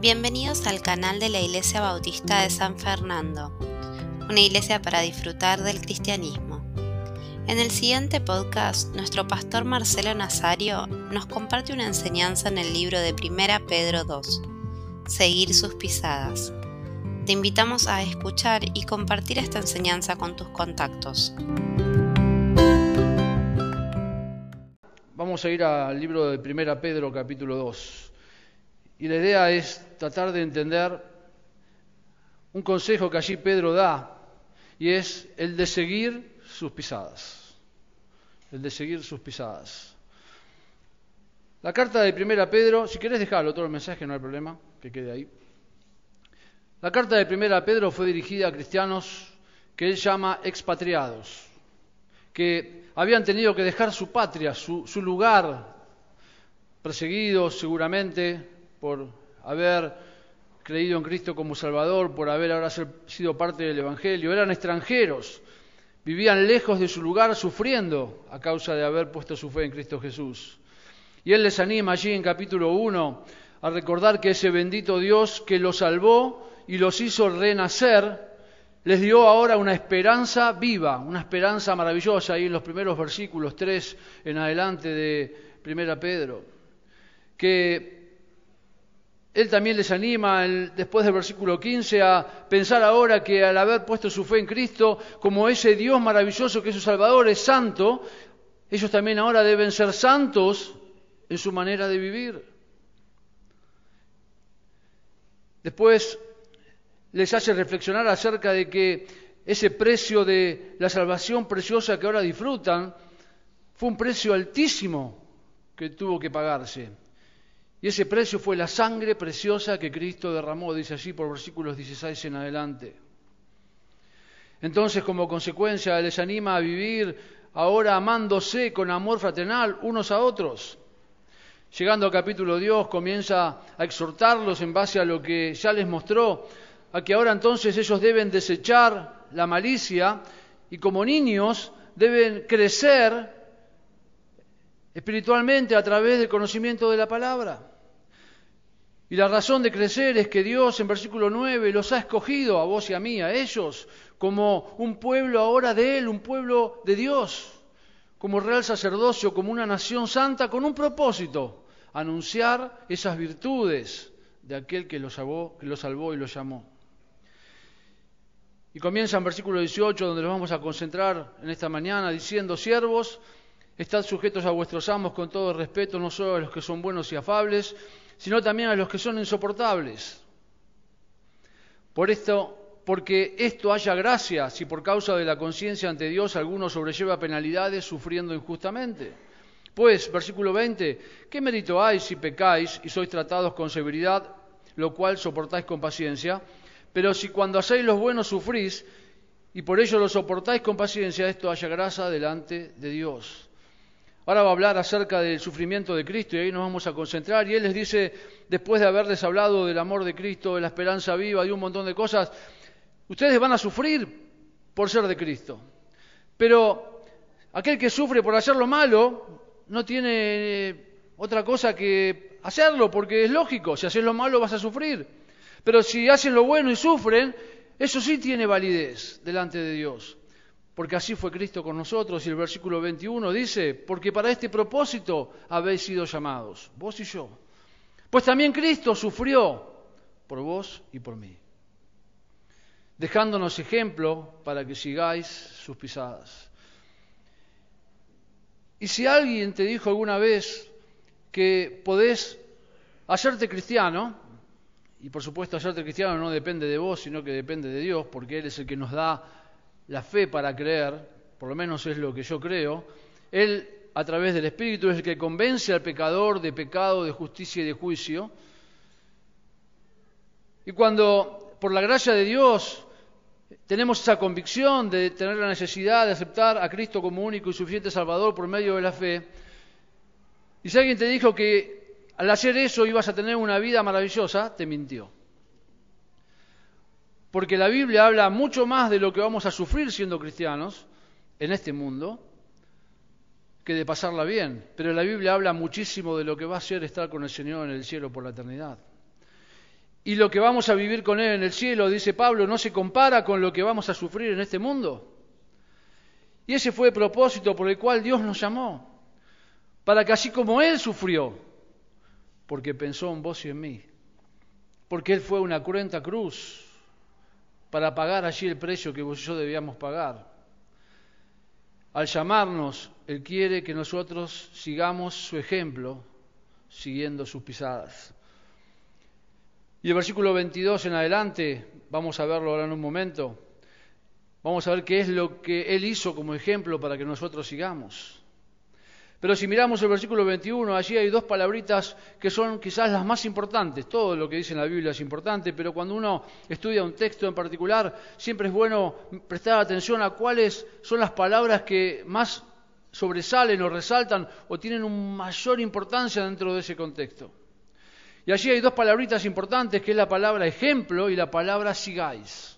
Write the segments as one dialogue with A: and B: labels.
A: Bienvenidos al canal de la Iglesia Bautista de San Fernando, una iglesia para disfrutar del cristianismo. En el siguiente podcast, nuestro pastor Marcelo Nazario nos comparte una enseñanza en el libro de Primera Pedro 2, Seguir sus pisadas. Te invitamos a escuchar y compartir esta enseñanza con tus contactos.
B: Vamos a ir al libro de Primera Pedro capítulo 2. Y la idea es tratar de entender un consejo que allí Pedro da, y es el de seguir sus pisadas. El de seguir sus pisadas. La carta de Primera Pedro, si querés dejarlo todo el mensaje, no hay problema, que quede ahí. La carta de Primera Pedro fue dirigida a cristianos que él llama expatriados, que habían tenido que dejar su patria, su, su lugar, perseguidos seguramente, por haber creído en Cristo como Salvador, por haber ahora sido parte del Evangelio. Eran extranjeros, vivían lejos de su lugar sufriendo a causa de haber puesto su fe en Cristo Jesús. Y Él les anima allí en capítulo 1 a recordar que ese bendito Dios que los salvó y los hizo renacer, les dio ahora una esperanza viva, una esperanza maravillosa, ahí en los primeros versículos 3 en adelante de Primera Pedro, que él también les anima, después del versículo 15, a pensar ahora que al haber puesto su fe en Cristo, como ese Dios maravilloso que es su Salvador es santo, ellos también ahora deben ser santos en su manera de vivir. Después les hace reflexionar acerca de que ese precio de la salvación preciosa que ahora disfrutan fue un precio altísimo que tuvo que pagarse. Y ese precio fue la sangre preciosa que Cristo derramó, dice allí por versículos 16 en adelante. Entonces, como consecuencia, les anima a vivir ahora amándose con amor fraternal unos a otros. Llegando al capítulo Dios comienza a exhortarlos en base a lo que ya les mostró, a que ahora entonces ellos deben desechar la malicia y como niños deben crecer espiritualmente a través del conocimiento de la palabra. Y la razón de crecer es que Dios en versículo 9 los ha escogido a vos y a mí, a ellos, como un pueblo ahora de Él, un pueblo de Dios, como real sacerdocio, como una nación santa, con un propósito, anunciar esas virtudes de aquel que los salvó, que los salvó y los llamó. Y comienza en versículo 18, donde nos vamos a concentrar en esta mañana, diciendo, siervos, estad sujetos a vuestros amos con todo respeto, no solo a los que son buenos y afables, sino también a los que son insoportables. Por esto, porque esto haya gracia si por causa de la conciencia ante Dios alguno sobrelleva penalidades sufriendo injustamente. Pues, versículo 20, ¿qué mérito hay si pecáis y sois tratados con severidad, lo cual soportáis con paciencia? Pero si cuando hacéis los buenos sufrís y por ello lo soportáis con paciencia, esto haya gracia delante de Dios. Ahora va a hablar acerca del sufrimiento de Cristo y ahí nos vamos a concentrar. Y Él les dice, después de haberles hablado del amor de Cristo, de la esperanza viva, de un montón de cosas, ustedes van a sufrir por ser de Cristo. Pero aquel que sufre por hacer lo malo no tiene eh, otra cosa que hacerlo, porque es lógico, si haces lo malo vas a sufrir. Pero si hacen lo bueno y sufren, eso sí tiene validez delante de Dios porque así fue Cristo con nosotros. Y el versículo 21 dice, porque para este propósito habéis sido llamados, vos y yo. Pues también Cristo sufrió por vos y por mí, dejándonos ejemplo para que sigáis sus pisadas. Y si alguien te dijo alguna vez que podés hacerte cristiano, y por supuesto hacerte cristiano no depende de vos, sino que depende de Dios, porque Él es el que nos da la fe para creer, por lo menos es lo que yo creo, Él a través del Espíritu es el que convence al pecador de pecado, de justicia y de juicio. Y cuando por la gracia de Dios tenemos esa convicción de tener la necesidad de aceptar a Cristo como único y suficiente Salvador por medio de la fe, y si alguien te dijo que al hacer eso ibas a tener una vida maravillosa, te mintió. Porque la Biblia habla mucho más de lo que vamos a sufrir siendo cristianos en este mundo que de pasarla bien. Pero la Biblia habla muchísimo de lo que va a ser estar con el Señor en el cielo por la eternidad. y lo que vamos a vivir con Él en el cielo, dice Pablo, no se compara con lo que vamos a sufrir en este mundo. Y ese fue el propósito por el cual Dios nos llamó, para que así como Él sufrió, porque pensó en vos y en mí, porque Él fue una cruenta cruz para pagar allí el precio que vos y yo debíamos pagar. Al llamarnos, Él quiere que nosotros sigamos su ejemplo, siguiendo sus pisadas. Y el versículo 22 en adelante, vamos a verlo ahora en un momento, vamos a ver qué es lo que Él hizo como ejemplo para que nosotros sigamos. Pero si miramos el versículo 21, allí hay dos palabritas que son quizás las más importantes. Todo lo que dice en la Biblia es importante, pero cuando uno estudia un texto en particular, siempre es bueno prestar atención a cuáles son las palabras que más sobresalen o resaltan o tienen una mayor importancia dentro de ese contexto. Y allí hay dos palabritas importantes, que es la palabra ejemplo y la palabra sigáis.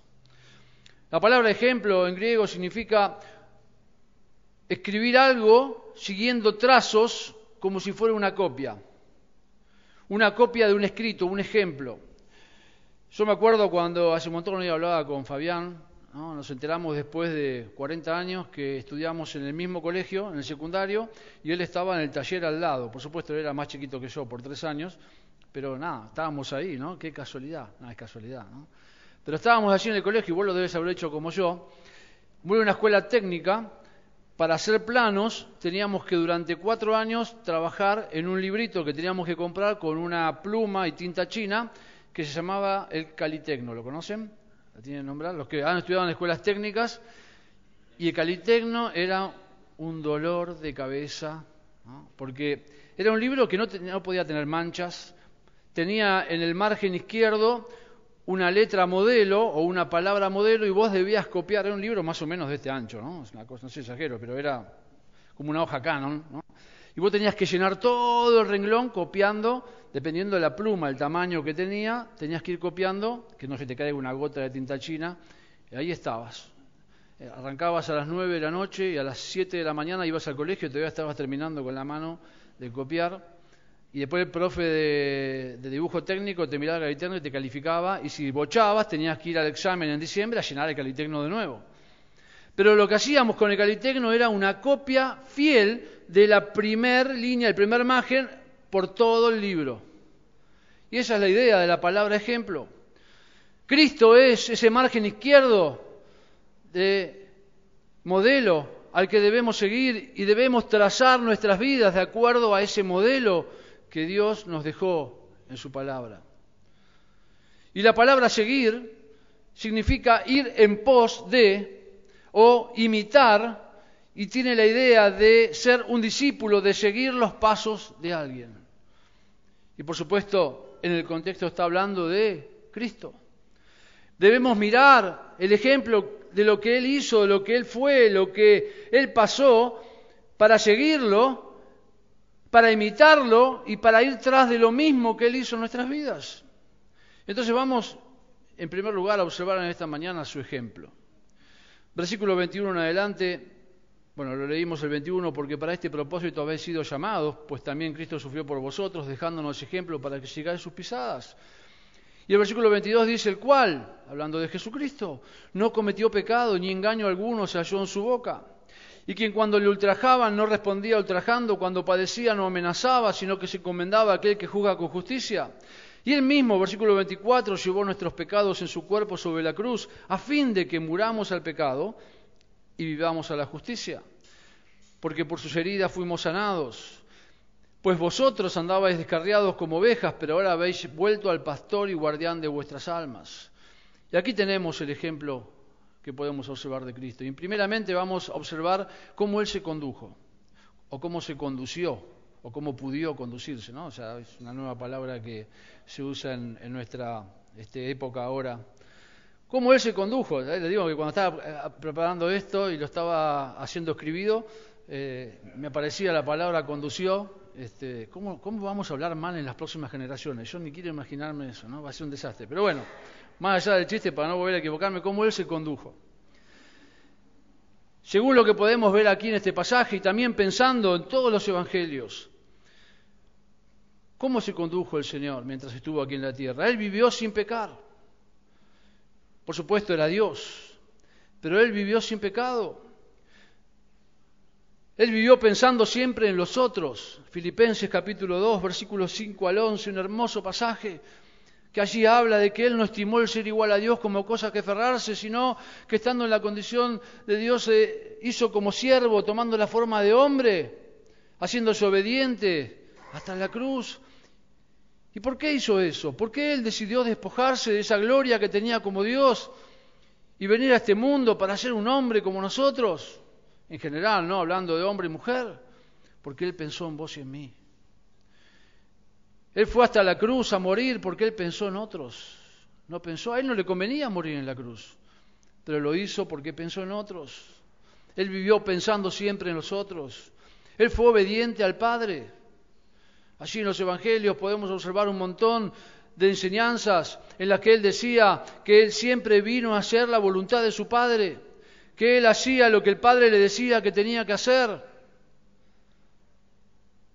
B: La palabra ejemplo en griego significa escribir algo siguiendo trazos como si fuera una copia. Una copia de un escrito, un ejemplo. Yo me acuerdo cuando hace un montón yo hablaba con Fabián, nos enteramos después de 40 años que estudiamos en el mismo colegio, en el secundario, y él estaba en el taller al lado. Por supuesto, él era más chiquito que yo por tres años, pero nada, estábamos ahí, ¿no? Qué casualidad, nada, es casualidad, ¿no? Pero estábamos allí en el colegio, y vos lo debes haber hecho como yo, muy una escuela técnica, para hacer planos teníamos que durante cuatro años trabajar en un librito que teníamos que comprar con una pluma y tinta china que se llamaba el Calitecno, ¿lo conocen? ¿La tienen nombrado? Los que han estudiado en escuelas técnicas, y el Calitecno era un dolor de cabeza, porque era un libro que no, no podía tener manchas, tenía en el margen izquierdo una letra modelo o una palabra modelo y vos debías copiar, era un libro más o menos de este ancho, ¿no? Es una cosa, no sé, exagero, pero era como una hoja canon, ¿no? Y vos tenías que llenar todo el renglón copiando, dependiendo de la pluma, el tamaño que tenía, tenías que ir copiando, que no se te caiga una gota de tinta china, y ahí estabas. Eh, arrancabas a las nueve de la noche y a las siete de la mañana ibas al colegio y todavía estabas terminando con la mano de copiar y después el profe de, dibujo técnico te miraba el calitecno y te calificaba, y si bochabas tenías que ir al examen en diciembre a llenar el calitecno de nuevo. Pero lo que hacíamos con el calitecno era una copia fiel de la primer línea, el primer margen, por todo el libro. Y esa es la idea de la palabra ejemplo. Cristo es ese margen izquierdo de modelo al que debemos seguir y debemos trazar nuestras vidas de acuerdo a ese modelo que Dios nos dejó en su palabra. Y la palabra seguir significa ir en pos de o imitar y tiene la idea de ser un discípulo, de seguir los pasos de alguien. Y por supuesto, en el contexto está hablando de Cristo. Debemos mirar el ejemplo de lo que Él hizo, lo que Él fue, lo que Él pasó, para seguirlo para imitarlo y para ir tras de lo mismo que Él hizo en nuestras vidas. Entonces vamos, en primer lugar, a observar en esta mañana su ejemplo. Versículo 21 en adelante, bueno, lo leímos el 21 porque para este propósito habéis sido llamados, pues también Cristo sufrió por vosotros, dejándonos ejemplo para que sigáis sus pisadas. Y el versículo 22 dice, el cual, hablando de Jesucristo, no cometió pecado ni engaño alguno se halló en su boca y quien cuando le ultrajaban no respondía ultrajando, cuando padecía no amenazaba, sino que se encomendaba a aquel que juzga con justicia. Y él mismo, versículo 24, llevó nuestros pecados en su cuerpo sobre la cruz, a fin de que muramos al pecado y vivamos a la justicia. Porque por sus heridas fuimos sanados. Pues vosotros andabais descarriados como ovejas, pero ahora habéis vuelto al pastor y guardián de vuestras almas. Y aquí tenemos el ejemplo que podemos observar de Cristo. Y primeramente vamos a observar cómo Él se condujo, o cómo se condució, o cómo pudió conducirse, ¿no? O sea, es una nueva palabra que se usa en, nuestra este, época ahora. ¿Cómo Él se condujo? ¿Eh? Le digo que cuando estaba eh, preparando esto y lo estaba haciendo escribido, eh, me aparecía la palabra condució. Este, ¿cómo, ¿Cómo vamos a hablar mal en las próximas generaciones? Yo ni quiero imaginarme eso, ¿no? Va a ser un desastre. Pero bueno, más allá del chiste, para no volver a equivocarme, cómo Él se condujo. Según lo que podemos ver aquí en este pasaje y también pensando en todos los evangelios, ¿Cómo se condujo el Señor mientras estuvo aquí en la tierra? Él vivió sin pecar. Por supuesto era Dios, pero Él vivió sin pecado. Él vivió pensando siempre en los otros. Filipenses capítulo 2, versículos 5 al 11, un hermoso pasaje que allí habla de que Él no estimó el ser igual a Dios como cosa que aferrarse, sino que estando en la condición de Dios se hizo como siervo, tomando la forma de hombre, haciéndose obediente hasta la cruz. ¿Y por qué hizo eso? ¿Por qué él decidió despojarse de esa gloria que tenía como Dios y venir a este mundo para ser un hombre como nosotros? En general, ¿no? Hablando de hombre y mujer. Porque él pensó en vos y en mí. Él fue hasta la cruz a morir porque él pensó en otros. No pensó, a él no le convenía morir en la cruz, pero lo hizo porque pensó en otros. Él vivió pensando siempre en los otros. Él fue obediente al Padre. Allí en los Evangelios podemos observar un montón de enseñanzas en las que él decía que él siempre vino a hacer la voluntad de su Padre, que él hacía lo que el Padre le decía que tenía que hacer,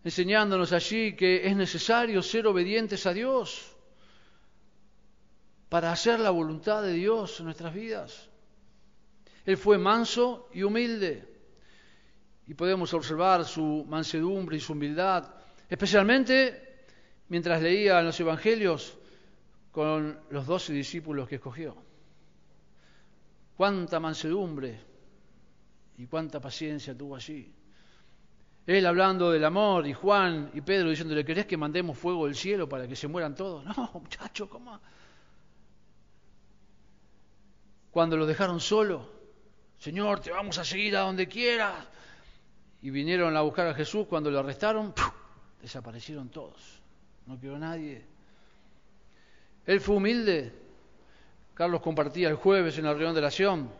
B: enseñándonos allí que es necesario ser obedientes a Dios para hacer la voluntad de Dios en nuestras vidas. Él fue manso y humilde y podemos observar su mansedumbre y su humildad especialmente mientras leía los Evangelios con los doce discípulos que escogió. Cuánta mansedumbre y cuánta paciencia tuvo allí. Él hablando del amor y Juan y Pedro diciéndole, ¿querés que mandemos fuego del cielo para que se mueran todos? No, muchacho, ¿cómo? Cuando lo dejaron solo, Señor, te vamos a seguir a donde quieras. Y vinieron a buscar a Jesús cuando lo arrestaron, desaparecieron todos, no quedó nadie. Él fue humilde. Carlos compartía el jueves en la reunión de oración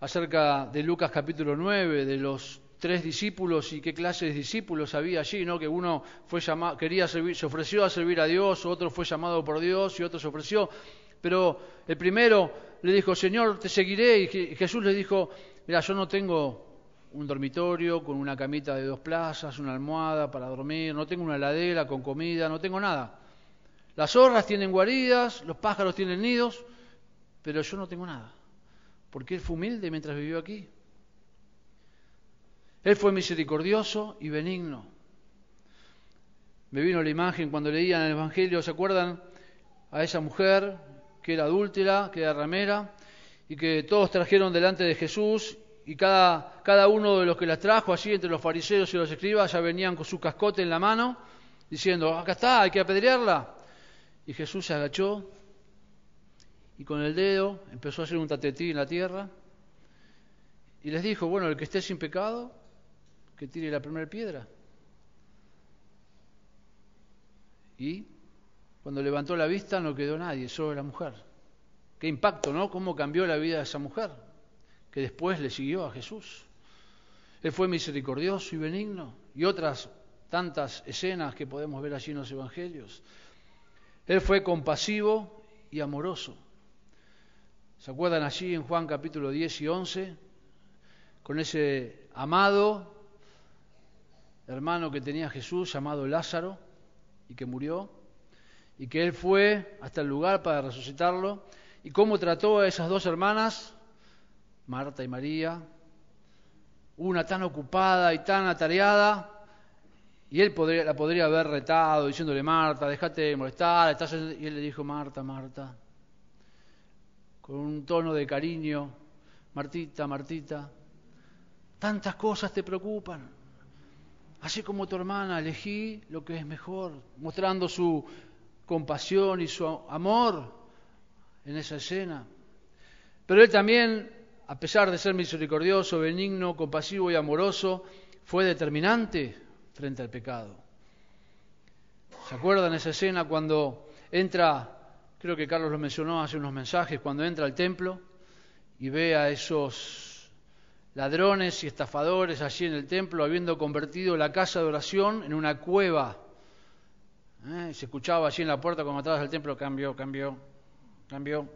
B: acerca de Lucas capítulo 9, de los tres discípulos y qué clase de discípulos había allí, ¿no? Que uno fue llamado, quería servir, se ofreció a servir a Dios, otro fue llamado por Dios y otro se ofreció. Pero el primero le dijo, Señor, te seguiré. Y Jesús le dijo, mira, yo no tengo un dormitorio con una camita de dos plazas, una almohada para dormir, no tengo una heladera con comida, no tengo nada. Las zorras tienen guaridas, los pájaros tienen nidos, pero yo no tengo nada, porque Él fue humilde mientras vivió aquí. Él fue misericordioso y benigno. Me vino la imagen cuando leían el Evangelio, ¿se acuerdan? A esa mujer que era adúltera, que era ramera, y que todos trajeron delante de Jesús y cada, cada uno de los que las trajo allí entre los fariseos y los escribas ya venían con su cascote en la mano, diciendo, acá está, hay que apedrearla. Y Jesús se agachó y con el dedo empezó a hacer un tatetí en la tierra y les dijo, bueno, el que esté sin pecado, que tire la primera piedra. Y cuando levantó la vista no quedó nadie, solo la mujer. Qué impacto, ¿no? ¿Cómo cambió la vida de esa mujer? que después le siguió a Jesús. Él fue misericordioso y benigno y otras tantas escenas que podemos ver allí en los Evangelios. Él fue compasivo y amoroso. ¿Se acuerdan allí en Juan capítulo 10 y 11? Con ese amado hermano que tenía Jesús llamado Lázaro y que murió y que él fue hasta el lugar para resucitarlo y cómo trató a esas dos hermanas Marta y María, una tan ocupada y tan atareada, y él podría, la podría haber retado diciéndole, Marta, déjate de molestar, estás y él le dijo, Marta, Marta, con un tono de cariño, Martita, Martita, tantas cosas te preocupan. Así como tu hermana, elegí lo que es mejor, mostrando su compasión y su amor en esa escena. Pero él también a pesar de ser misericordioso, benigno, compasivo y amoroso, fue determinante frente al pecado. ¿Se acuerdan esa escena cuando entra, creo que Carlos lo mencionó hace unos mensajes, cuando entra al templo y ve a esos ladrones y estafadores allí en el templo, habiendo convertido la casa de oración en una cueva? ¿Eh? Se escuchaba allí en la puerta cuando entrabas al templo, cambio, cambio, cambio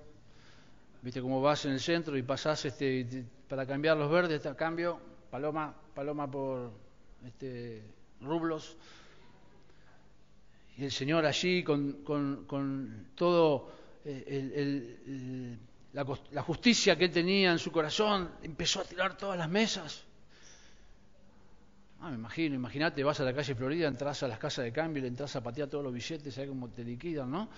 B: viste cómo vas en el centro y pasás este, para cambiar los verdes, cambio, paloma, paloma por este, rublos. Y el Señor allí con, con, todo eh, la, la justicia que él tenía en su corazón, empezó a tirar todas las mesas. Ah, me imagino, imagínate, vas a la calle Florida, entras a las casas de cambio, le entras a patear todos los billetes, ¿sabes cómo te liquidan, no?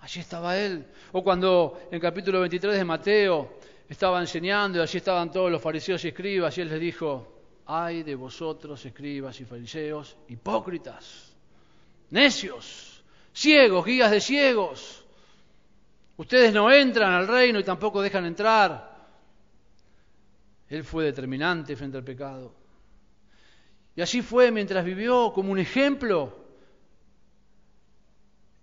B: Allí estaba él. O cuando en capítulo 23 de Mateo estaba enseñando y allí estaban todos los fariseos y escribas y él les dijo, ay de vosotros escribas y fariseos, hipócritas, necios, ciegos, guías de ciegos. Ustedes no entran al reino y tampoco dejan entrar. Él fue determinante frente al pecado. Y así fue mientras vivió como un ejemplo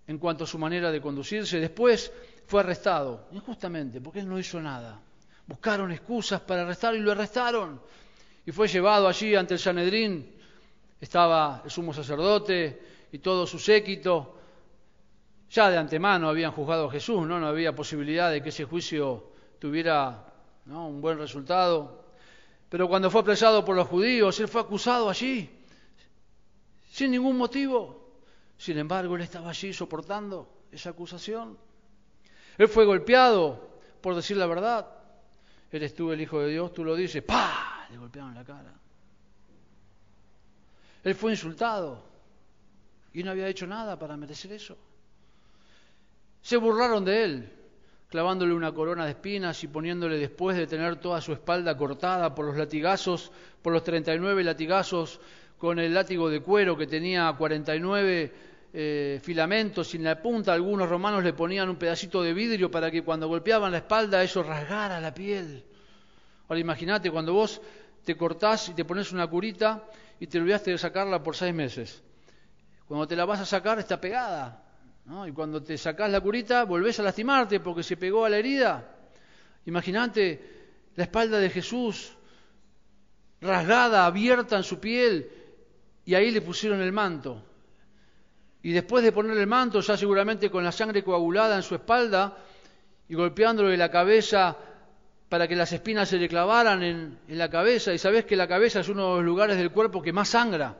B: en cuanto a su manera de conducirse. Después fue arrestado, injustamente, porque él no hizo nada. Buscaron excusas para arrestarlo y lo arrestaron. Y fue llevado allí ante el Sanedrín. Estaba el sumo sacerdote y todo su séquito. Ya de antemano habían juzgado a Jesús, ¿no? No había posibilidad de que ese juicio tuviera un buen resultado. Pero cuando fue apresado por los judíos, él fue acusado allí, sin ningún motivo. Sin embargo, él estaba allí soportando esa acusación. Él fue golpeado por decir la verdad. Eres tú el Hijo de Dios, tú lo dices. ¡Pah! Le golpearon la cara. Él fue insultado y no había hecho nada para merecer eso. Se burlaron de él, clavándole una corona de espinas y poniéndole después de tener toda su espalda cortada por los latigazos, por los 39 latigazos, con el látigo de cuero que tenía 49 eh, filamentos en la punta algunos romanos le ponían un pedacito de vidrio para que cuando golpeaban la espalda eso rasgara la piel. Ahora imagínate cuando vos te cortás y te pones una curita y te olvidaste de sacarla por seis meses. Cuando te la vas a sacar está pegada. Y cuando te sacás la curita volvés a lastimarte porque se pegó a la herida. Imagínate la espalda de Jesús rasgada, abierta en su piel, y ahí le pusieron el manto. Y después de ponerle el manto, ya seguramente con la sangre coagulada en su espalda y golpeándole la cabeza para que las espinas se le clavaran en, la cabeza. Y sabes que la cabeza es uno de los lugares del cuerpo que más sangra.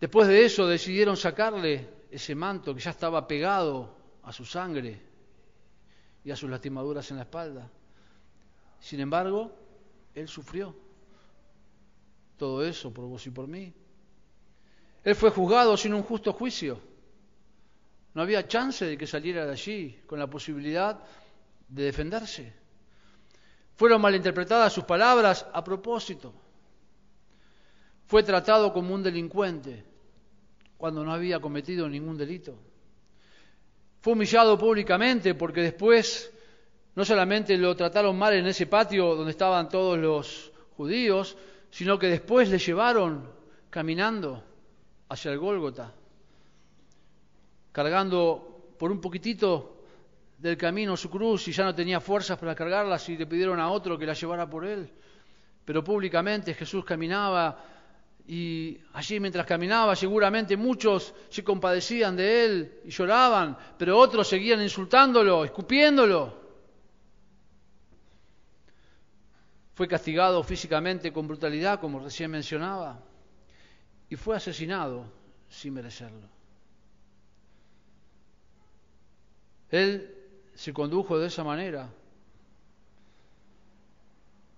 B: Después de eso decidieron sacarle ese manto que ya estaba pegado a su sangre y a sus lastimaduras en la espalda. Sin embargo, él sufrió todo eso por vos y por mí. Él fue juzgado sin un justo juicio. No había chance de que saliera de allí con la posibilidad de defenderse. Fueron malinterpretadas sus palabras a propósito. Fue tratado como un delincuente cuando no había cometido ningún delito. Fue humillado públicamente porque después no solamente lo trataron mal en ese patio donde estaban todos los judíos, sino que después le llevaron caminando hacia el Gólgota, cargando por un poquitito del camino su cruz y ya no tenía fuerzas para cargarlas y le pidieron a otro que la llevara por él. Pero públicamente Jesús caminaba y allí mientras caminaba seguramente muchos se compadecían de él y lloraban, pero otros seguían insultándolo, escupiéndolo. Fue castigado físicamente con brutalidad, como recién mencionaba y fue asesinado sin merecerlo. Él se condujo de esa manera.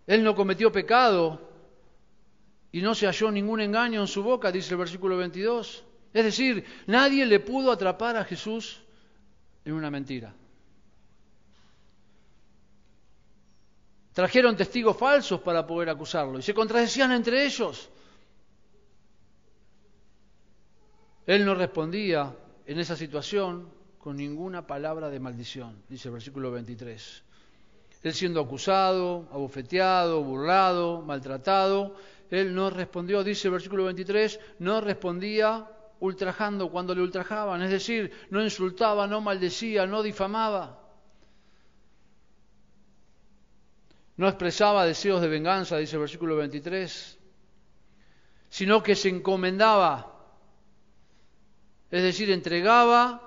B: Él no cometió pecado y no se halló ningún engaño en su boca, dice el versículo 22. Es decir, nadie le pudo atrapar a Jesús en una mentira. Trajeron testigos falsos para poder acusarlo y se contradecían entre ellos. Él no respondía en esa situación con ninguna palabra de maldición, dice el versículo 23. Él siendo acusado, abofeteado, burlado, maltratado, él no respondió, dice el versículo 23, no respondía ultrajando cuando le ultrajaban, es decir, no insultaba, no maldecía, no difamaba. No expresaba deseos de venganza, dice el versículo 23, sino que se encomendaba es decir, entregaba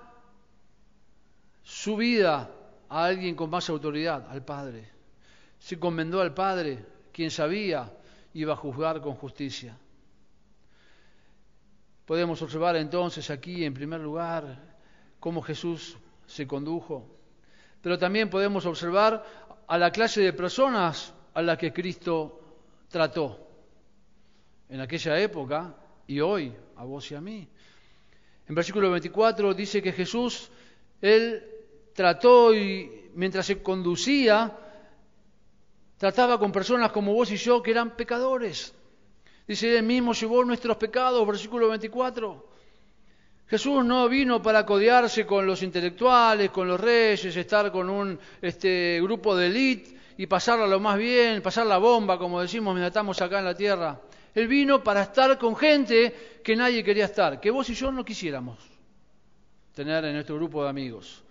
B: su vida a alguien con más autoridad, al Padre. Se encomendó al Padre, quien sabía iba a juzgar con justicia. Podemos observar entonces aquí, en primer lugar, cómo Jesús se condujo, pero también podemos observar a la clase de personas a las que Cristo trató en aquella época y hoy, a vos y a mí. En versículo 24 dice que Jesús, él trató y mientras se conducía, trataba con personas como vos y yo que eran pecadores. Dice, él mismo llevó nuestros pecados, versículo 24. Jesús no vino para codearse con los intelectuales, con los reyes, estar con un este, grupo de élite y pasarla lo más bien, pasar la bomba, como decimos mientras estamos acá en la tierra. Él vino para estar con gente que nadie quería estar, que vos y yo no quisiéramos tener en nuestro grupo de amigos.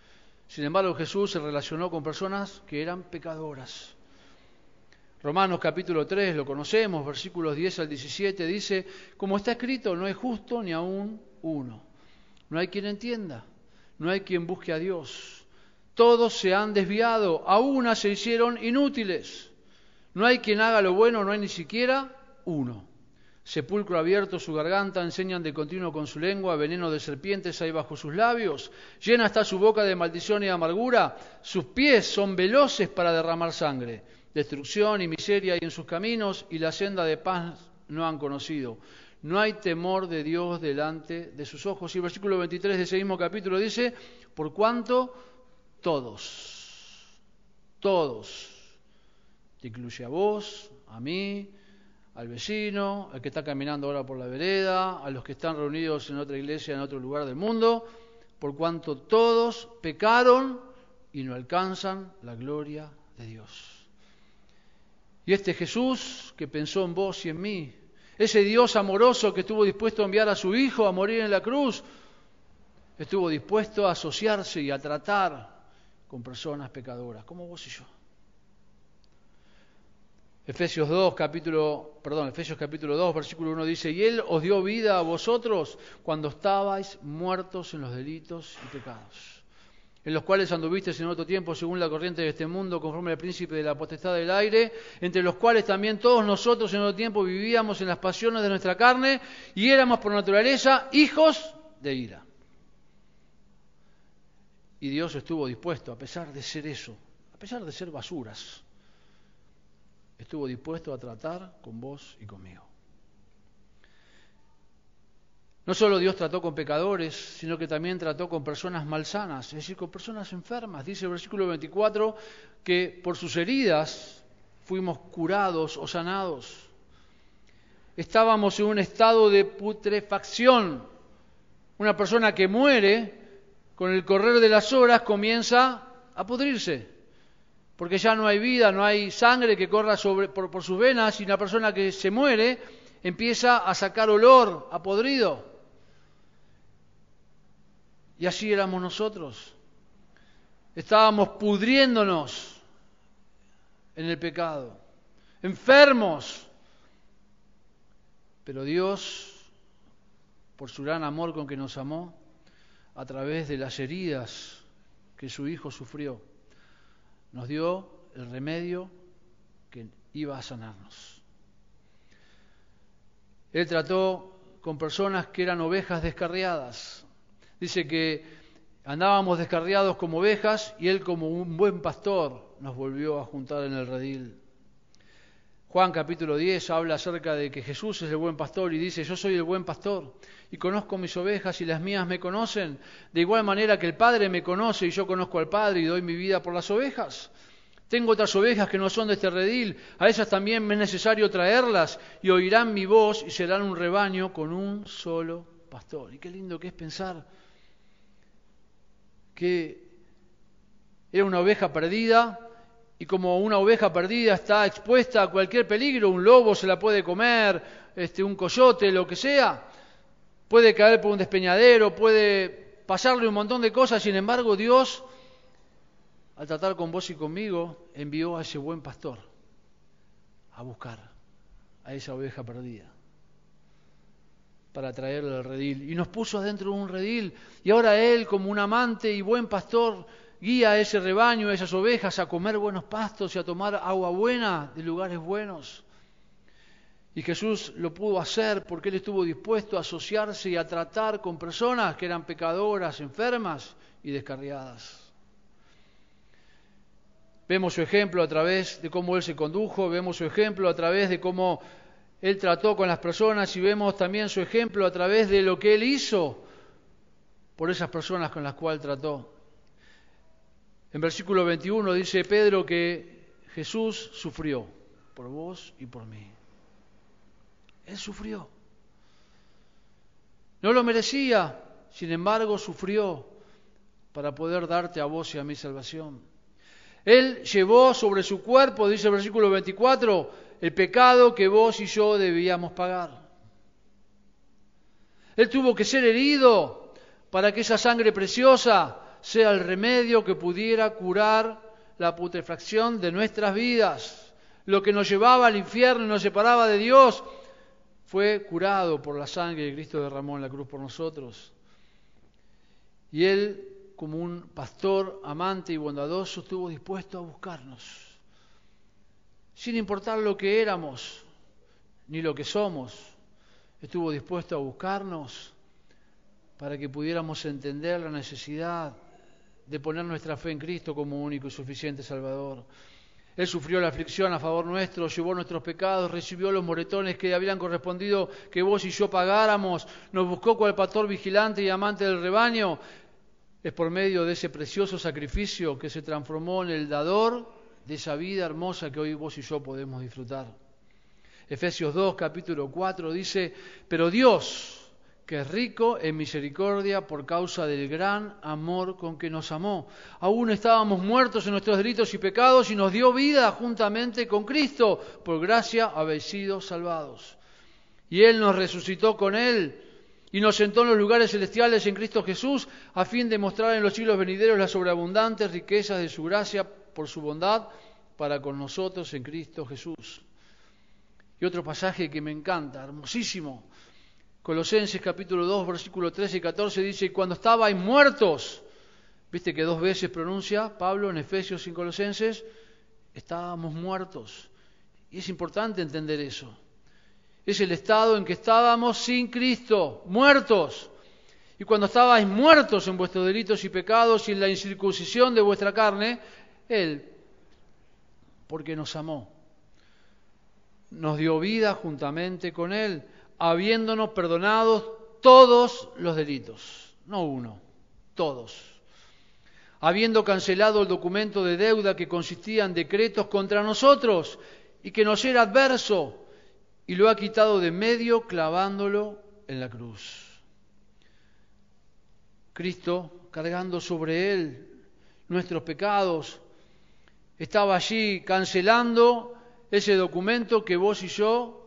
B: Sin embargo, Jesús se relacionó con personas que eran pecadoras. Romanos capítulo 3, lo conocemos, versículos 10 al 17, dice, como está escrito, no es justo ni aún uno. No hay quien entienda, no hay quien busque a Dios. Todos se han desviado, a una se hicieron inútiles. No hay quien haga lo bueno, no hay ni siquiera uno. Sepulcro abierto su garganta, enseñan de continuo con su lengua, veneno de serpientes hay bajo sus labios, llena está su boca de maldición y amargura, sus pies son veloces para derramar sangre, destrucción y miseria hay en sus caminos, y la senda de paz no han conocido. No hay temor de Dios delante de sus ojos. Y el versículo 23 de ese mismo capítulo dice, por cuanto todos, todos, te incluye a vos, a mí, al vecino, al que está caminando ahora por la vereda, a los que están reunidos en otra iglesia en otro lugar del mundo, por cuanto todos pecaron y no alcanzan la gloria de Dios. Y este Jesús que pensó en vos y en mí, ese Dios amoroso que estuvo dispuesto a enviar a su Hijo a morir en la cruz, estuvo dispuesto a asociarse y a tratar con personas pecadoras, como vos y yo. Efesios 2, capítulo, perdón, Efesios capítulo 2, versículo 1 dice, y Él os dio vida a vosotros cuando estabais muertos en los delitos y pecados, en los cuales anduvisteis en otro tiempo según la corriente de este mundo, conforme al príncipe de la potestad del aire, entre los cuales también todos nosotros en otro tiempo vivíamos en las pasiones de nuestra carne y éramos por naturaleza hijos de ira. Y Dios estuvo dispuesto, a pesar de ser eso, a pesar de ser basuras, estuvo dispuesto a tratar con vos y conmigo. No solo Dios trató con pecadores, sino que también trató con personas malsanas, es decir, con personas enfermas. Dice el versículo 24 que por sus heridas fuimos curados o sanados. Estábamos en un estado de putrefacción. Una persona que muere, con el correr de las horas comienza a pudrirse porque ya no hay vida, no hay sangre que corra sobre, por, sus venas y una persona que se muere empieza a sacar olor a podrido. Y así éramos nosotros. Estábamos pudriéndonos en el pecado, enfermos. Pero Dios, por su gran amor con que nos amó, a través de las heridas que su Hijo sufrió, nos dio el remedio que iba a sanarnos. Él trató con personas que eran ovejas descarriadas. Dice que andábamos descarriados como ovejas y él como un buen pastor nos volvió a juntar en el redil. Juan capítulo 10 habla acerca de que Jesús es el buen pastor y dice, yo soy el buen pastor y conozco mis ovejas y las mías me conocen, de igual manera que el Padre me conoce y yo conozco al Padre y doy mi vida por las ovejas. Tengo otras ovejas que no son de este redil, a esas también me es necesario traerlas y oirán mi voz y serán un rebaño con un solo pastor. Y qué lindo que es pensar que era una oveja perdida, y como una oveja perdida está expuesta a cualquier peligro, un lobo se la puede comer, este, un coyote, lo que sea, puede caer por un despeñadero, puede pasarle un montón de cosas, sin embargo Dios, al tratar con vos y conmigo, envió a ese buen pastor a buscar a esa oveja perdida para traerle al redil. Y nos puso adentro de un redil. Y ahora Él, como un amante y buen pastor, guía a ese rebaño, a esas ovejas a comer buenos pastos y a tomar agua buena de lugares buenos. Y Jesús lo pudo hacer porque Él estuvo dispuesto a asociarse y a tratar con personas que eran pecadoras, enfermas y descarriadas. Vemos su ejemplo a través de cómo Él se condujo, vemos su ejemplo a través de cómo Él trató con las personas y vemos también su ejemplo a través de lo que Él hizo por esas personas con las cuales trató. En versículo 21 dice Pedro que Jesús sufrió por vos y por mí. Él sufrió. No lo merecía, sin embargo sufrió para poder darte a vos y a mi salvación. Él llevó sobre su cuerpo, dice el versículo 24, el pecado que vos y yo debíamos pagar. Él tuvo que ser herido para que esa sangre preciosa sea el remedio que pudiera curar la putrefacción de nuestras vidas. Lo que nos llevaba al infierno y nos separaba de Dios fue curado por la sangre que Cristo derramó en la cruz por nosotros. Y Él, como un pastor amante y bondadoso, estuvo dispuesto a buscarnos, sin importar lo que éramos ni lo que somos. Estuvo dispuesto a buscarnos para que pudiéramos entender la necesidad de poner nuestra fe en Cristo como único y suficiente Salvador. Él sufrió la aflicción a favor nuestro, llevó nuestros pecados, recibió los moretones que habían correspondido que vos y yo pagáramos, nos buscó cual pastor vigilante y amante del rebaño. Es por medio de ese precioso sacrificio que se transformó en el dador de esa vida hermosa que hoy vos y yo podemos disfrutar. Efesios 2, capítulo 4 dice, pero Dios, que es rico en misericordia por causa del gran amor con que nos amó. Aún estábamos muertos en nuestros delitos y pecados y nos dio vida juntamente con Cristo. Por gracia habéis sido salvados. Y Él nos resucitó con Él y nos sentó en los lugares celestiales en Cristo Jesús a fin de mostrar en los siglos venideros las sobreabundantes riquezas de su gracia por su bondad para con nosotros en Cristo Jesús. Y otro pasaje que me encanta, hermosísimo, Colosenses capítulo 2, versículo 13 y 14 dice, y cuando estabais muertos, viste que dos veces pronuncia Pablo en Efesios y en Colosenses, estábamos muertos. Y es importante entender eso. Es el estado en que estábamos sin Cristo, muertos. Y cuando estabais muertos en vuestros delitos y pecados y en la incircuncisión de vuestra carne, Él, porque nos amó, nos dio vida juntamente con Él habiéndonos perdonados todos los delitos, no uno, todos. Habiendo cancelado el documento de deuda que consistía en decretos contra nosotros y que nos era adverso, y lo ha quitado de medio clavándolo en la cruz. Cristo, cargando sobre él nuestros pecados, estaba allí cancelando ese documento que vos y yo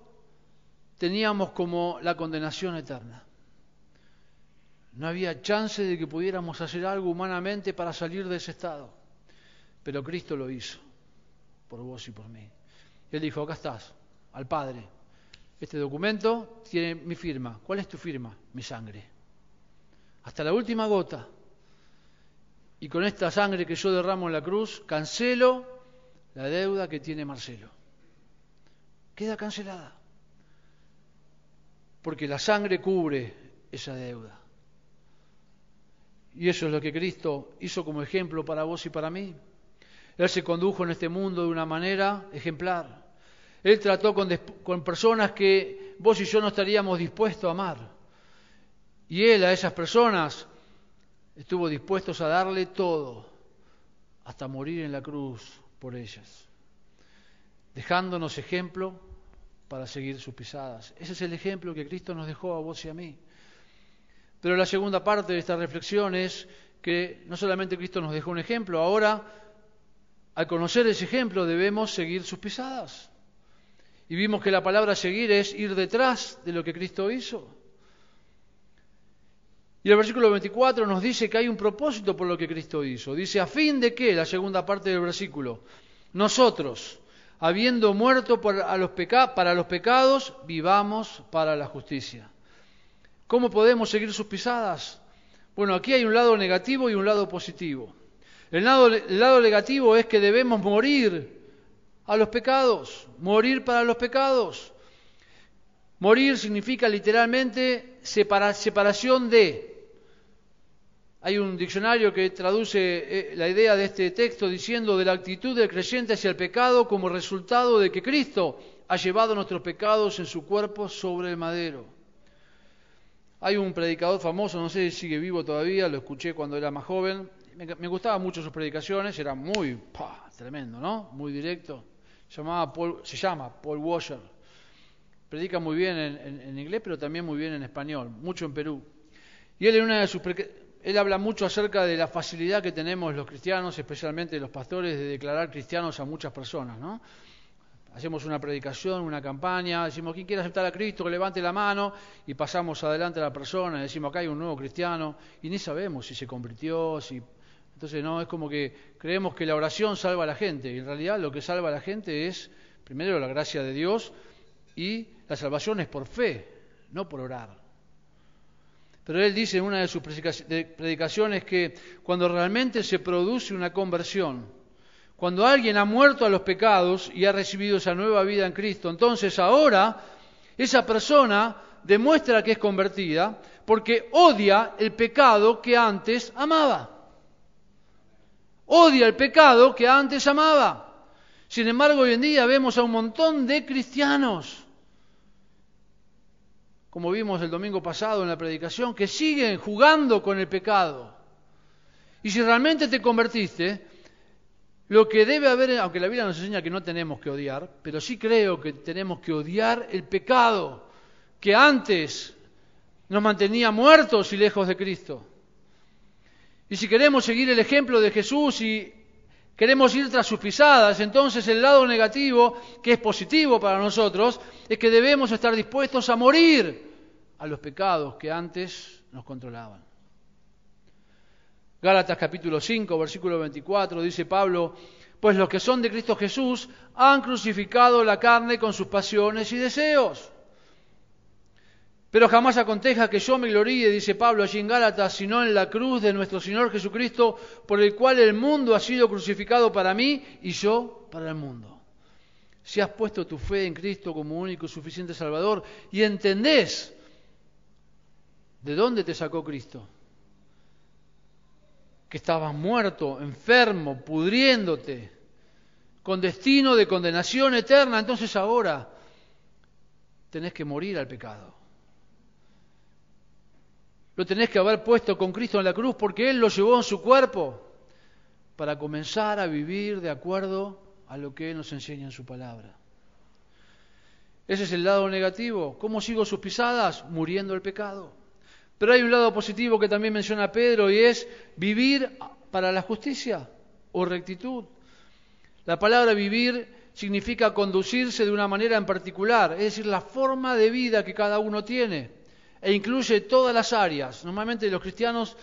B: teníamos como la condenación eterna. No había chance de que pudiéramos hacer algo humanamente para salir de ese estado. Pero Cristo lo hizo, por vos y por mí. Él dijo, acá estás, al Padre. Este documento tiene mi firma. ¿Cuál es tu firma? Mi sangre. Hasta la última gota. Y con esta sangre que yo derramo en la cruz, cancelo la deuda que tiene Marcelo. Queda cancelada porque la sangre cubre esa deuda. Y eso es lo que Cristo hizo como ejemplo para vos y para mí. Él se condujo en este mundo de una manera ejemplar. Él trató con, personas que vos y yo no estaríamos dispuestos a amar. Y Él a esas personas estuvo dispuesto a darle todo, hasta morir en la cruz por ellas, dejándonos ejemplo para seguir sus pisadas. Ese es el ejemplo que Cristo nos dejó a vos y a mí. Pero la segunda parte de esta reflexión es que no solamente Cristo nos dejó un ejemplo, ahora al conocer ese ejemplo debemos seguir sus pisadas. Y vimos que la palabra seguir es ir detrás de lo que Cristo hizo. Y el versículo 24 nos dice que hay un propósito por lo que Cristo hizo. Dice, a fin de que, la segunda parte del versículo, nosotros, habiendo muerto para los, pecados, vivamos para la justicia. ¿Cómo podemos seguir sus pisadas? Bueno, aquí hay un lado negativo y un lado positivo. El lado negativo es que debemos morir a los pecados, morir para los pecados. Morir significa literalmente separación de. Hay un diccionario que traduce eh, la idea de este texto diciendo de la actitud del creyente hacia el pecado como resultado de que Cristo ha llevado nuestros pecados en su cuerpo sobre el madero. Hay un predicador famoso, no sé si sigue vivo todavía, lo escuché cuando era más joven. Me, gustaban mucho sus predicaciones, era muy tremendo, ¿no? Muy directo. Se, llama Paul Washer. Predica muy bien en, inglés, pero también muy bien en español, mucho en Perú. Y él en una de sus él habla mucho acerca de la facilidad que tenemos los cristianos, especialmente los pastores, de declarar cristianos a muchas personas, ¿no? Hacemos una predicación, una campaña, decimos, ¿quién quiere aceptar a Cristo? Que levante la mano y pasamos adelante a la persona, decimos, acá hay un nuevo cristiano, y ni sabemos si se convirtió, si... Entonces, no, es como que creemos que la oración salva a la gente, y en realidad lo que salva a la gente es, primero, la gracia de Dios, y la salvación es por fe, no por orar. Pero él dice en una de sus predicaciones que cuando realmente se produce una conversión, cuando alguien ha muerto a los pecados y ha recibido esa nueva vida en Cristo, entonces ahora esa persona demuestra que es convertida porque odia el pecado que antes amaba. Odia el pecado que antes amaba. Sin embargo, hoy en día vemos a un montón de cristianos como vimos el domingo pasado en la predicación, que siguen jugando con el pecado. Y si realmente te convertiste, lo que debe haber, aunque la Biblia nos enseña que no tenemos que odiar, pero sí creo que tenemos que odiar el pecado que antes nos mantenía muertos y lejos de Cristo. Y si queremos seguir el ejemplo de Jesús y queremos ir tras sus pisadas, entonces el lado negativo, que es positivo para nosotros, es que debemos estar dispuestos a morir a los pecados que antes nos controlaban. Gálatas capítulo 5, versículo 24, dice Pablo, pues los que son de Cristo Jesús han crucificado la carne con sus pasiones y deseos. Pero jamás aconteja que yo me gloríe, dice Pablo allí en Gálatas, sino en la cruz de nuestro Señor Jesucristo, por el cual el mundo ha sido crucificado para mí y yo para el mundo. Si has puesto tu fe en Cristo como único y suficiente Salvador y entendés ¿De dónde te sacó Cristo? Que estabas muerto, enfermo, pudriéndote, con destino de condenación eterna. Entonces ahora tenés que morir al pecado. Lo tenés que haber puesto con Cristo en la cruz porque Él lo llevó en su cuerpo para comenzar a vivir de acuerdo a lo que Él nos enseña en su palabra. Ese es el lado negativo. ¿Cómo sigo sus pisadas? Muriendo el pecado. Pero hay un lado positivo que también menciona Pedro y es vivir para la justicia o rectitud. La palabra vivir significa conducirse de una manera en particular, es decir, la forma de vida que cada uno tiene e incluye todas las áreas. Normalmente los cristianos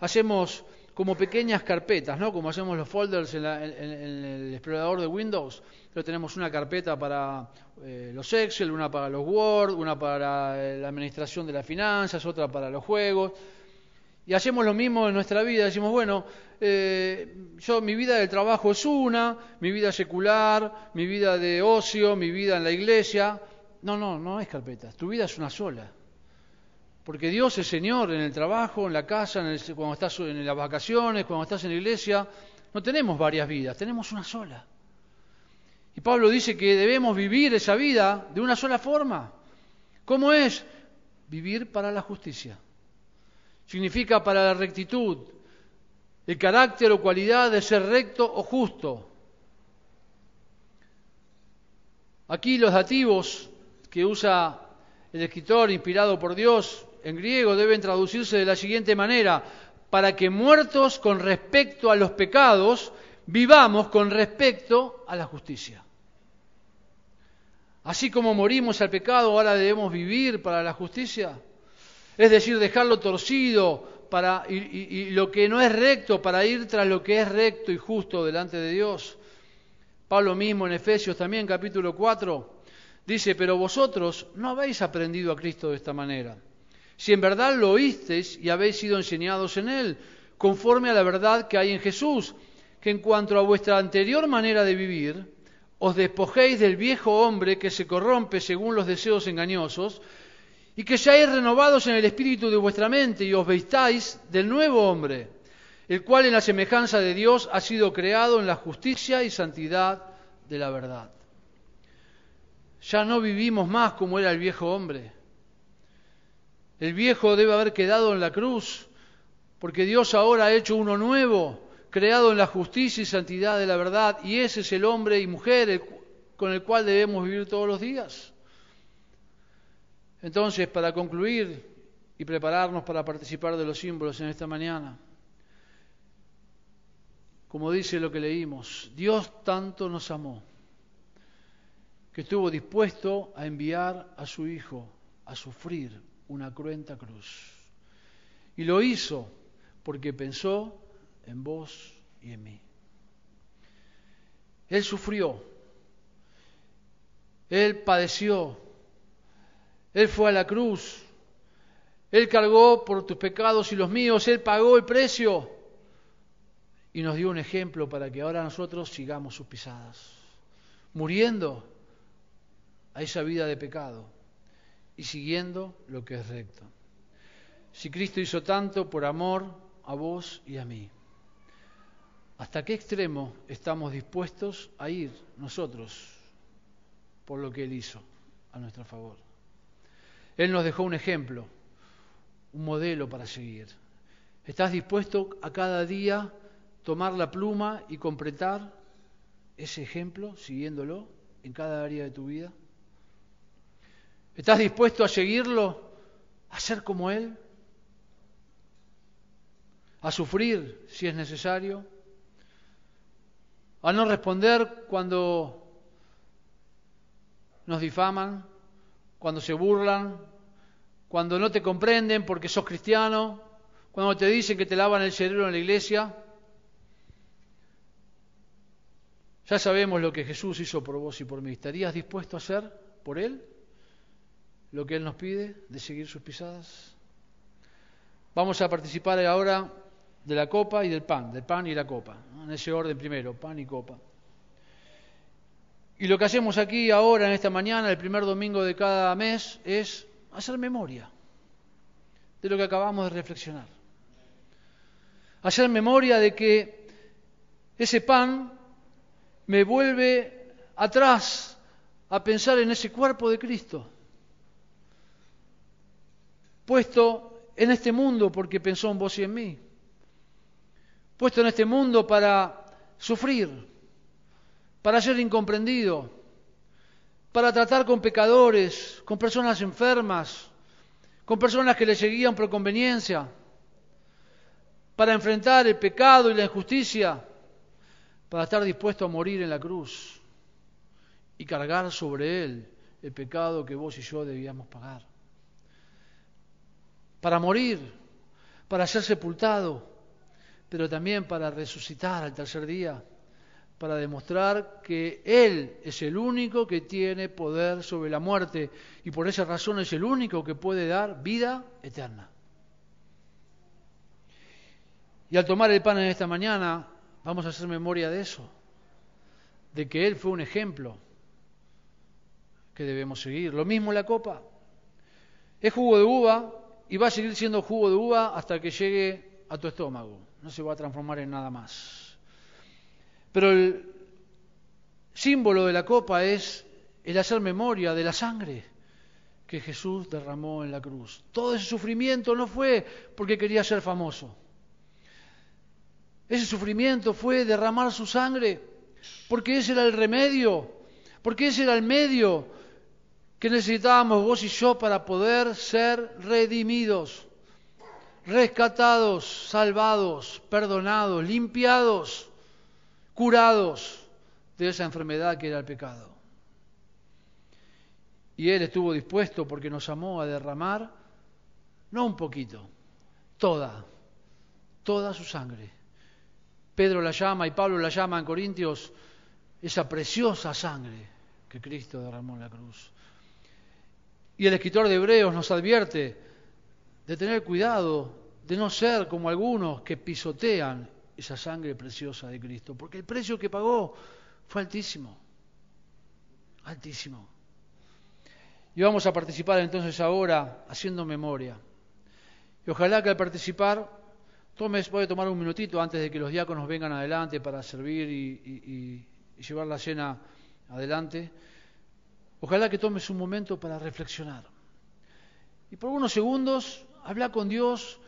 B: hacemos como pequeñas carpetas, ¿no? Como hacemos los folders en, el explorador de Windows. Pero tenemos una carpeta para eh, los Excel, una para los Word, una para eh, la administración de las finanzas, otra para los juegos. Y hacemos lo mismo en nuestra vida. Decimos, bueno, eh, yo mi vida de trabajo es una, mi vida secular, mi vida de ocio, mi vida en la iglesia. No, no, no es carpeta. Tu vida es una sola. Porque Dios es Señor en el trabajo, en la casa, cuando estás en las vacaciones, cuando estás en la iglesia. No tenemos varias vidas, tenemos una sola. Y Pablo dice que debemos vivir esa vida de una sola forma. ¿Cómo es? Vivir para la justicia. Significa para la rectitud, el carácter o cualidad de ser recto o justo. Aquí los dativos que usa el escritor inspirado por Dios en griego deben traducirse de la siguiente manera, para que muertos con respecto a los pecados, vivamos con respecto a la justicia. Así como morimos al pecado, ahora debemos vivir para la justicia. Es decir, dejarlo torcido para, y, y, lo que no es recto para ir tras lo que es recto y justo delante de Dios. Pablo mismo en Efesios también capítulo 4 dice, pero vosotros no habéis aprendido a Cristo de esta manera si en verdad lo oísteis y habéis sido enseñados en él, conforme a la verdad que hay en Jesús, que en cuanto a vuestra anterior manera de vivir, os despojéis del viejo hombre que se corrompe según los deseos engañosos, y que seáis renovados en el espíritu de vuestra mente y os vestáis del nuevo hombre, el cual en la semejanza de Dios ha sido creado en la justicia y santidad de la verdad. Ya no vivimos más como era el viejo hombre. El viejo debe haber quedado en la cruz, porque Dios ahora ha hecho uno nuevo, creado en la justicia y santidad de la verdad, y ese es el hombre y mujer con el cual debemos vivir todos los días. Entonces, para concluir y prepararnos para participar de los símbolos en esta mañana, como dice lo que leímos, Dios tanto nos amó que estuvo dispuesto a enviar a su Hijo a sufrir una cruenta cruz. Y lo hizo porque pensó en vos y en mí. Él sufrió, Él padeció, Él fue a la cruz, Él cargó por tus pecados y los míos, Él pagó el precio. Y nos dio un ejemplo para que ahora nosotros sigamos sus pisadas, muriendo a esa vida de pecado y siguiendo lo que es recto. Si Cristo hizo tanto por amor a vos y a mí, ¿hasta qué extremo estamos dispuestos a ir nosotros por lo que Él hizo a nuestro favor? Él nos dejó un ejemplo, un modelo para seguir. ¿Estás dispuesto a cada día tomar la pluma y completar ese ejemplo, siguiéndolo en cada área de tu vida? ¿Estás dispuesto a seguirlo, a ser como Él? ¿A sufrir si es necesario? ¿A no responder cuando nos difaman, cuando se burlan, cuando no te comprenden porque sos cristiano, cuando te dicen que te lavan el cerebro en la iglesia? Ya sabemos lo que Jesús hizo por vos y por mí. ¿Estarías dispuesto a hacer por Él lo que Él nos pide de seguir sus pisadas? Vamos a participar ahora de la copa y del pan, del pan y la copa, en ese orden primero, pan y copa. Y lo que hacemos aquí ahora, en esta mañana, el primer domingo de cada mes, es hacer memoria de lo que acabamos de reflexionar. Hacer memoria de que ese pan me vuelve atrás a pensar en ese cuerpo de Cristo, puesto en este mundo porque pensó en vos y en mí, puesto en este mundo para sufrir, para ser incomprendido, para tratar con pecadores, con personas enfermas, con personas que le seguían por conveniencia, para enfrentar el pecado y la injusticia para estar dispuesto a morir en la cruz y cargar sobre él el pecado que vos y yo debíamos pagar. Para morir, para ser sepultado, pero también para resucitar al tercer día, para demostrar que Él es el único que tiene poder sobre la muerte y por esa razón es el único que puede dar vida eterna. Y al tomar el pan en esta mañana, Vamos a hacer memoria de eso, de que Él fue un ejemplo que debemos seguir. Lo mismo la copa. Es jugo de uva y va a seguir siendo jugo de uva hasta que llegue a tu estómago. No se va a transformar en nada más. Pero el símbolo de la copa es el hacer memoria de la sangre que Jesús derramó en la cruz. Todo ese sufrimiento no fue porque quería ser famoso. Ese sufrimiento fue derramar su sangre, porque ese era el remedio, porque ese era el medio que necesitábamos vos y yo para poder ser redimidos, rescatados, salvados, perdonados, limpiados, curados de esa enfermedad que era el pecado. Y Él estuvo dispuesto porque nos amó a derramar, no un poquito, toda, toda su sangre Pedro la llama y Pablo la llama en Corintios esa preciosa sangre que Cristo derramó en la cruz. Y el escritor de Hebreos nos advierte de tener cuidado, de no ser como algunos que pisotean esa sangre preciosa de Cristo, porque el precio que pagó fue altísimo. altísimo. Y vamos a participar entonces ahora haciendo memoria. Y ojalá que al participar tomes, voy a tomar un minutito antes de que los diáconos vengan adelante para servir y, y llevar la cena adelante. Ojalá que tomes un momento para reflexionar. Y por unos segundos habla con Dios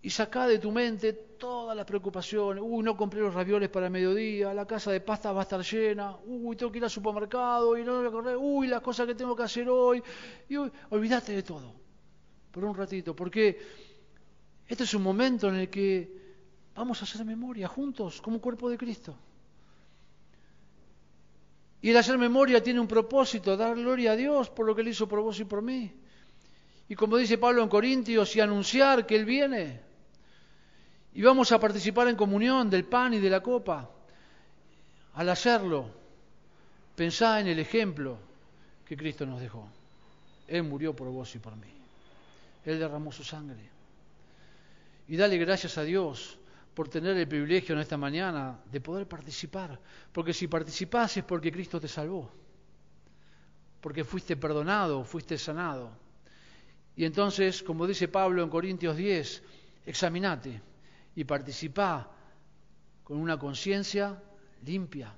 B: y saca de tu mente todas las preocupaciones. Uy, no compré los ravioles para el mediodía, la casa de pasta va a estar llena. Uy, tengo que ir al supermercado y no voy a correr. Uy, las cosas que tengo que hacer hoy. Y olvídate de todo por un ratito, porque este es un momento en el que vamos a hacer memoria juntos como cuerpo de Cristo. Y el hacer memoria tiene un propósito, dar gloria a Dios por lo que Él hizo por vos y por mí. Y como dice Pablo en Corintios, y anunciar que Él viene. Y vamos a participar en comunión del pan y de la copa. Al hacerlo, pensá en el ejemplo que Cristo nos dejó. Él murió por vos y por mí. Él derramó su sangre. Y dale gracias a Dios por tener el privilegio en esta mañana de poder participar. Porque si participás es porque Cristo te salvó. Porque fuiste perdonado, fuiste sanado. Y entonces, como dice Pablo en Corintios 10, examinate y participá con una conciencia limpia,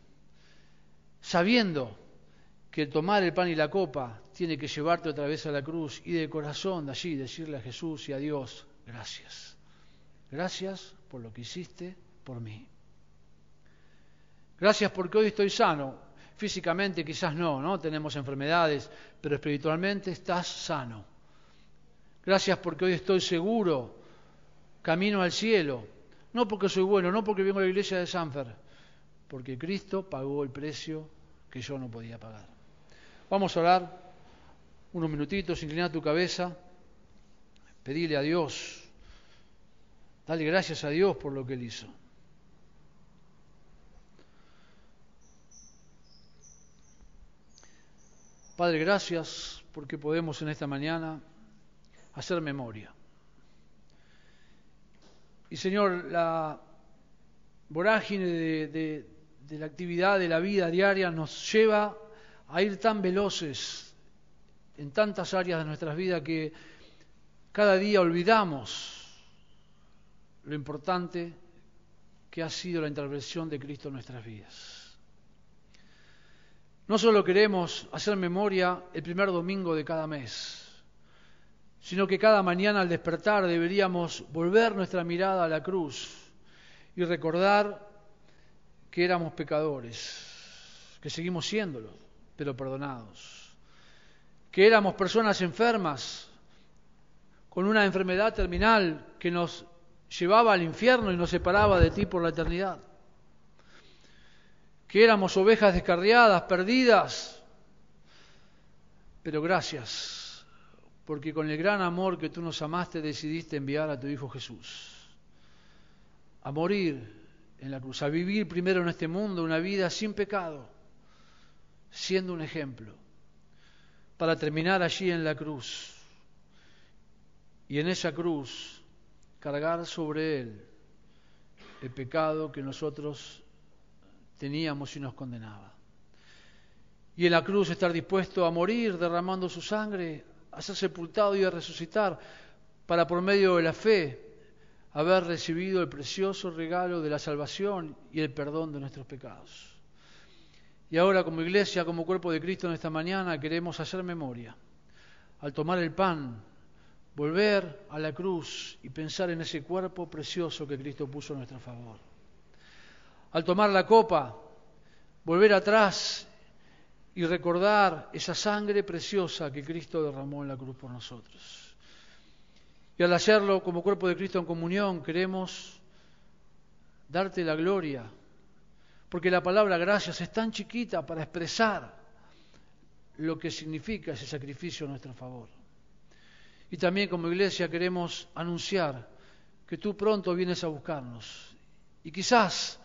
B: sabiendo que tomar el pan y la copa tiene que llevarte otra vez a la cruz y de corazón de allí decirle a Jesús y a Dios, gracias. Gracias por lo que hiciste por mí. Gracias porque hoy estoy sano. Físicamente quizás no, ¿no? Tenemos enfermedades, pero espiritualmente estás sano. Gracias porque hoy estoy seguro camino al cielo, no porque soy bueno, no porque vengo a la iglesia de Sanfer, porque Cristo pagó el precio que yo no podía pagar. Vamos a orar unos minutitos, inclina tu cabeza, pedirle a Dios, dale gracias a Dios por lo que Él hizo. Padre, gracias porque podemos en esta mañana hacer memoria. Y Señor, la vorágine de, la actividad de la vida diaria nos lleva a ir tan veloces en tantas áreas de nuestras vidas que cada día olvidamos lo importante que ha sido la intervención de Cristo en nuestras vidas. No solo queremos hacer memoria el primer domingo de cada mes, sino que cada mañana al despertar deberíamos volver nuestra mirada a la cruz y recordar que éramos pecadores, que seguimos siéndolo, pero perdonados, que éramos personas enfermas, con una enfermedad terminal que nos llevaba al infierno y nos separaba de ti por la eternidad, que éramos ovejas descarriadas, perdidas, pero gracias porque con el gran amor que tú nos amaste decidiste enviar a tu Hijo Jesús a morir en la cruz, a vivir primero en este mundo una vida sin pecado, siendo un ejemplo, para terminar allí en la cruz. Y en esa cruz cargar sobre Él el pecado que nosotros teníamos y nos condenaba. Y en la cruz estar dispuesto a morir derramando su sangre a ser sepultado y a resucitar, para por medio de la fe haber recibido el precioso regalo de la salvación y el perdón de nuestros pecados. Y ahora como iglesia, como cuerpo de Cristo en esta mañana, queremos hacer memoria. Al tomar el pan, volver a la cruz y pensar en ese cuerpo precioso que Cristo puso a nuestro favor. Al tomar la copa, volver atrás y recordar esa sangre preciosa que Cristo derramó en la cruz por nosotros. Y al hacerlo como cuerpo de Cristo en comunión, queremos darte la gloria, porque la palabra gracias es tan chiquita para expresar lo que significa ese sacrificio a nuestro favor. Y también como iglesia queremos anunciar que tú pronto vienes a buscarnos. Y quizás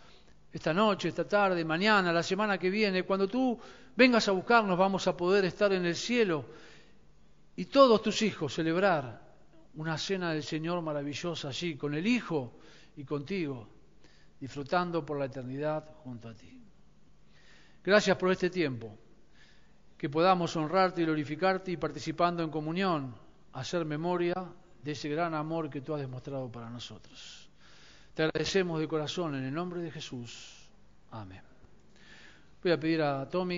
B: esta noche, esta tarde, mañana, la semana que viene, cuando tú vengas a buscarnos, vamos a poder estar en el cielo y todos tus hijos celebrar una cena del Señor maravillosa allí, con el Hijo y contigo, disfrutando por la eternidad junto a ti. Gracias por este tiempo que podamos honrarte y glorificarte y participando en comunión, hacer memoria de ese gran amor que tú has demostrado para nosotros. Te agradecemos de corazón en el nombre de Jesús. Amén. Voy a pedir a Tommy.